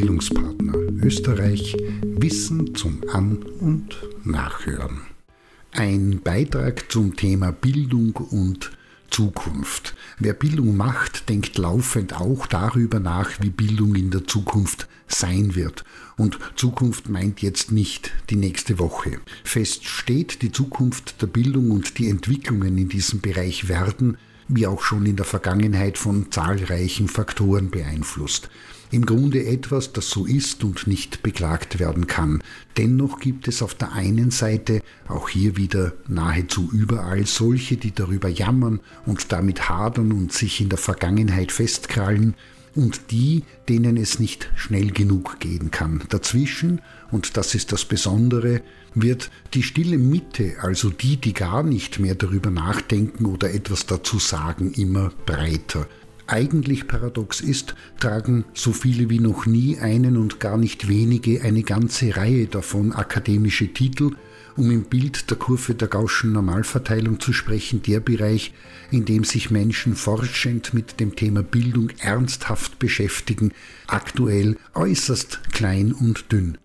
Bildungspartner Österreich Wissen zum An- und Nachhören. Ein Beitrag zum Thema Bildung und Zukunft. Wer Bildung macht, denkt laufend auch darüber nach, wie Bildung in der Zukunft sein wird. Und Zukunft meint jetzt nicht die nächste Woche. Fest steht, die Zukunft der Bildung und die Entwicklungen in diesem Bereich werden, wie auch schon in der Vergangenheit, von zahlreichen Faktoren beeinflusst. Im Grunde etwas, das so ist und nicht beklagt werden kann. Dennoch gibt es auf der einen Seite auch hier wieder nahezu überall solche, die darüber jammern und damit hadern und sich in der Vergangenheit festkrallen, und die, denen es nicht schnell genug gehen kann. Dazwischen, und das ist das Besondere, wird die stille Mitte, also die, die gar nicht mehr darüber nachdenken oder etwas dazu sagen, immer breiter eigentlich paradox ist, tragen so viele wie noch nie einen und gar nicht wenige eine ganze Reihe davon akademische Titel, um im Bild der Kurve der Gaußschen Normalverteilung zu sprechen, der Bereich, in dem sich Menschen forschend mit dem Thema Bildung ernsthaft beschäftigen, aktuell äußerst klein und dünn.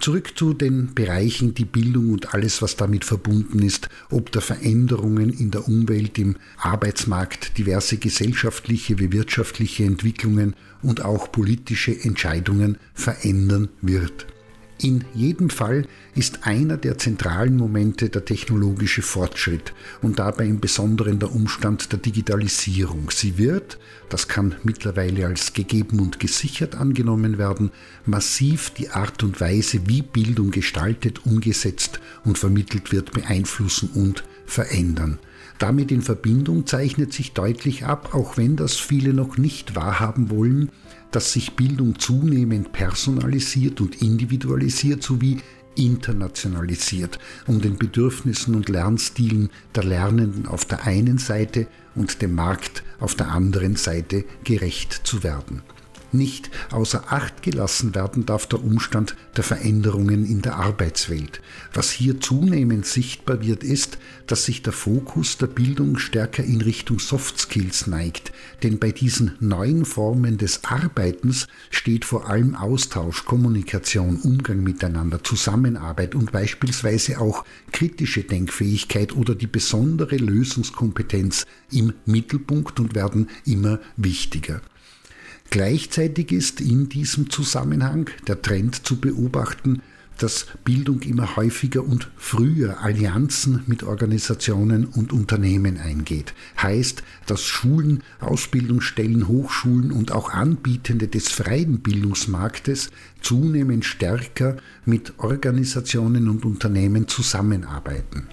Zurück zu den Bereichen, die Bildung und alles, was damit verbunden ist, ob der Veränderungen in der Umwelt, im Arbeitsmarkt, diverse gesellschaftliche wie wirtschaftliche Entwicklungen und auch politische Entscheidungen verändern wird. In jedem Fall ist einer der zentralen Momente der technologische Fortschritt und dabei im Besonderen der Umstand der Digitalisierung. Sie wird, das kann mittlerweile als gegeben und gesichert angenommen werden, massiv die Art und Weise, wie Bildung gestaltet, umgesetzt und vermittelt wird, beeinflussen und verändern. Damit in Verbindung zeichnet sich deutlich ab, auch wenn das viele noch nicht wahrhaben wollen, dass sich Bildung zunehmend personalisiert und individualisiert sowie internationalisiert, um den Bedürfnissen und Lernstilen der Lernenden auf der einen Seite und dem Markt auf der anderen Seite gerecht zu werden. Nicht außer Acht gelassen werden darf der Umstand der Veränderungen in der Arbeitswelt. Was hier zunehmend sichtbar wird, ist, dass sich der Fokus der Bildung stärker in Richtung Soft Skills neigt, denn bei diesen neuen Formen des Arbeitens steht vor allem Austausch, Kommunikation, Umgang miteinander, Zusammenarbeit und beispielsweise auch kritische Denkfähigkeit oder die besondere Lösungskompetenz im Mittelpunkt und werden immer wichtiger. Gleichzeitig ist in diesem Zusammenhang der Trend zu beobachten, dass Bildung immer häufiger und früher Allianzen mit Organisationen und Unternehmen eingeht. Heißt, dass Schulen, Ausbildungsstellen, Hochschulen und auch Anbietende des freien Bildungsmarktes zunehmend stärker mit Organisationen und Unternehmen zusammenarbeiten.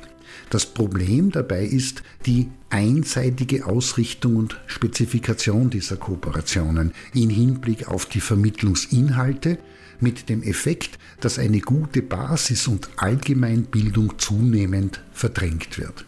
Das Problem dabei ist die einseitige Ausrichtung und Spezifikation dieser Kooperationen in Hinblick auf die Vermittlungsinhalte mit dem Effekt, dass eine gute Basis und Allgemeinbildung zunehmend verdrängt wird.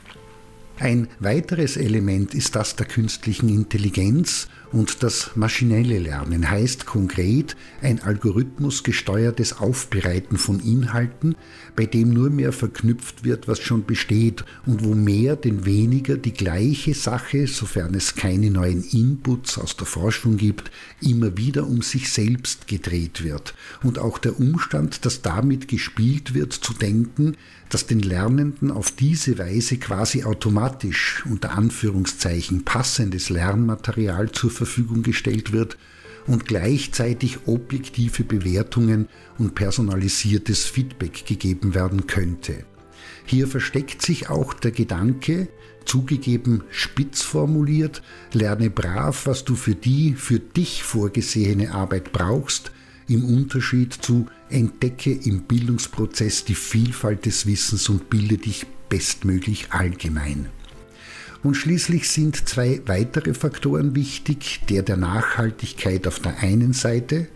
Ein weiteres Element ist das der künstlichen Intelligenz und das maschinelle Lernen heißt konkret ein algorithmusgesteuertes Aufbereiten von Inhalten, bei dem nur mehr verknüpft wird, was schon besteht und wo mehr denn weniger die gleiche Sache, sofern es keine neuen Inputs aus der Forschung gibt, immer wieder um sich selbst gedreht wird. Und auch der Umstand, dass damit gespielt wird, zu denken, dass den Lernenden auf diese Weise quasi automatisch unter Anführungszeichen passendes Lernmaterial zur Verfügung gestellt wird und gleichzeitig objektive Bewertungen und personalisiertes Feedback gegeben werden könnte. Hier versteckt sich auch der Gedanke, zugegeben spitz formuliert, lerne brav, was du für die für dich vorgesehene Arbeit brauchst, im Unterschied zu entdecke im Bildungsprozess die Vielfalt des Wissens und bilde dich bestmöglich allgemein. Und schließlich sind zwei weitere Faktoren wichtig, der der Nachhaltigkeit auf der einen Seite,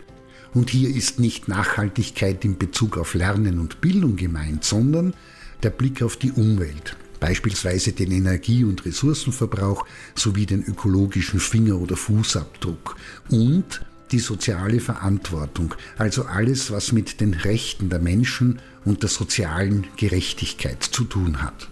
und hier ist nicht Nachhaltigkeit in Bezug auf Lernen und Bildung gemeint, sondern der Blick auf die Umwelt, beispielsweise den Energie- und Ressourcenverbrauch sowie den ökologischen Finger- oder Fußabdruck und die soziale Verantwortung, also alles, was mit den Rechten der Menschen und der sozialen Gerechtigkeit zu tun hat.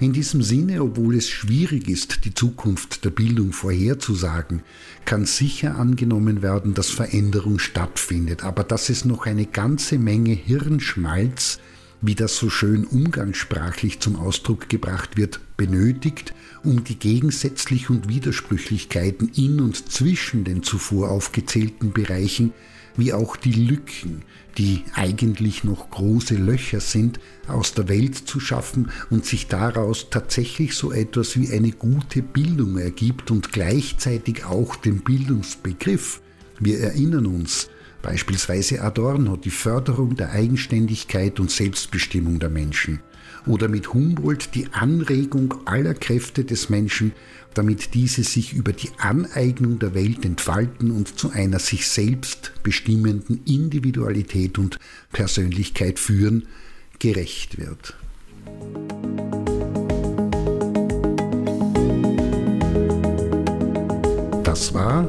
In diesem Sinne, obwohl es schwierig ist, die Zukunft der Bildung vorherzusagen, kann sicher angenommen werden, dass Veränderung stattfindet, aber dass es noch eine ganze Menge Hirnschmalz, wie das so schön umgangssprachlich zum Ausdruck gebracht wird, benötigt, um die Gegensätzlich und Widersprüchlichkeiten in und zwischen den zuvor aufgezählten Bereichen wie auch die Lücken, die eigentlich noch große Löcher sind, aus der Welt zu schaffen und sich daraus tatsächlich so etwas wie eine gute Bildung ergibt und gleichzeitig auch den Bildungsbegriff. Wir erinnern uns, beispielsweise Adorno, die Förderung der Eigenständigkeit und Selbstbestimmung der Menschen oder mit Humboldt die Anregung aller Kräfte des Menschen, damit diese sich über die Aneignung der Welt entfalten und zu einer sich selbst bestimmenden Individualität und Persönlichkeit führen, gerecht wird. Das war